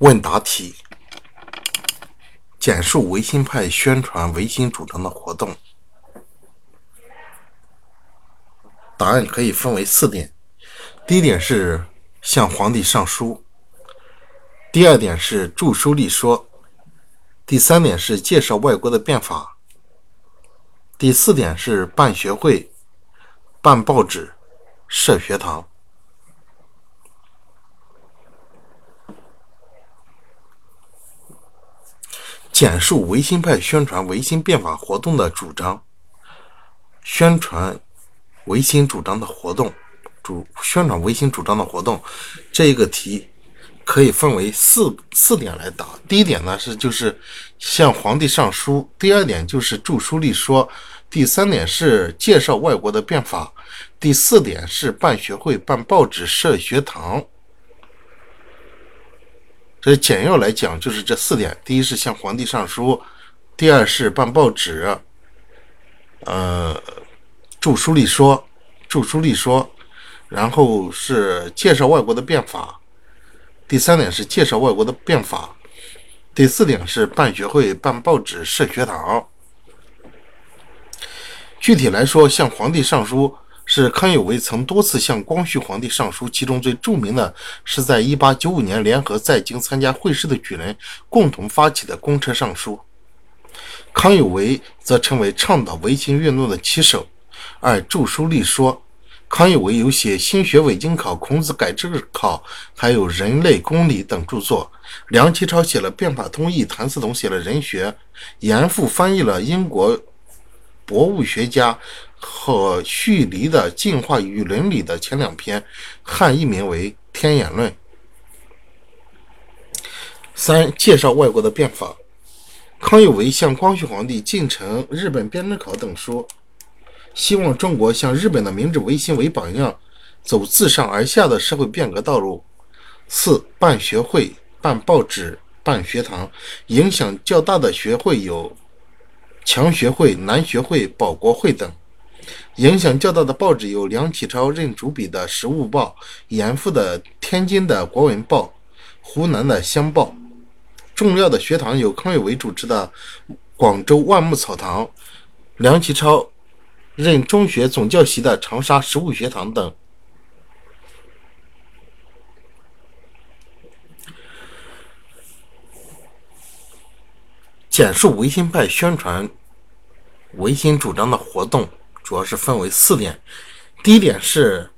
问答题：简述维新派宣传维新主张的活动。答案可以分为四点：第一点是向皇帝上书；第二点是著书立说；第三点是介绍外国的变法；第四点是办学会、办报纸、设学堂。简述维新派宣传维新变法活动的主张，宣传维新主张的活动，主宣传维新主张的活动，这一个题可以分为四四点来答。第一点呢是就是向皇帝上书，第二点就是著书立说，第三点是介绍外国的变法，第四点是办学会、办报纸、设学堂。这简要来讲，就是这四点：第一是向皇帝上书，第二是办报纸，呃，著书立说，著书立说，然后是介绍外国的变法，第三点是介绍外国的变法，第四点是办学会、办报纸、设学堂。具体来说，向皇帝上书。是康有为曾多次向光绪皇帝上书，其中最著名的是在1895年联合在京参加会试的举人共同发起的公车上书。康有为则成为倡导维新运动的旗手，而著书立说。康有为有写《新学伪经考》《孔子改制考》，还有《人类公理》等著作。梁启超写了《变法通义》，谭嗣同写了《人学》，严复翻译了英国博物学家。和绪黎的《进化与伦理》的前两篇，汉译名为《天演论》。三、介绍外国的变法。康有为向光绪皇帝进呈日本编制考等书，希望中国向日本的明治维新为榜样，走自上而下的社会变革道路。四、办学会、办报纸、办学堂，影响较大的学会有强学会、南学会、保国会等。影响较大的报纸有梁启超任主笔的《时务报》，严复的天津的《国文报》，湖南的《乡报》。重要的学堂有康有为主持的广州万木草堂，梁启超任中学总教习的长沙实物学堂等。简述维新派宣传维新主张的活动。主要是分为四点，第一点是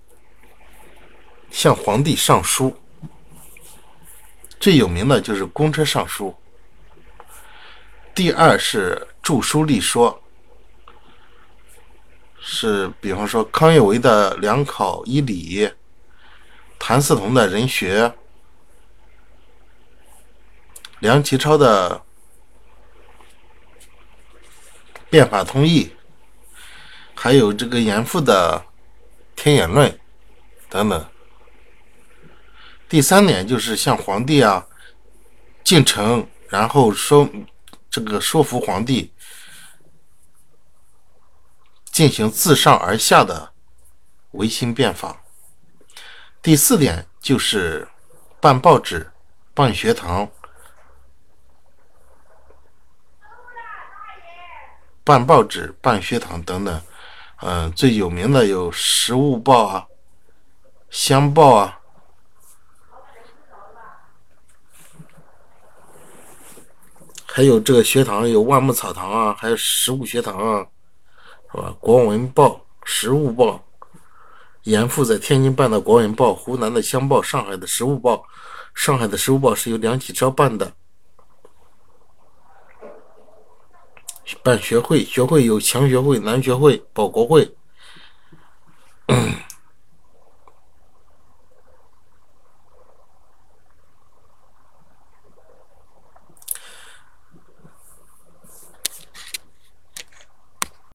向皇帝上书，最有名的就是公车上书。第二是著书立说，是比方说康有为的《两考一理》，谭嗣同的人学，梁启超的变法通义。还有这个严复的《天演论》等等。第三点就是向皇帝啊进城，然后说这个说服皇帝进行自上而下的维新变法。第四点就是办报纸、办学堂、办报纸、办学堂等等。嗯，最有名的有《食物报》啊，《乡报》啊，还有这个学堂有万木草堂啊，还有食物学堂啊，是吧？《国文报》《食物报》，严复在天津办的《国文报》，湖南的《湘报》，上海的《食物报》，上海的《食物报》是由梁启超办的。办学会，学会有强学会、南学会、保国会。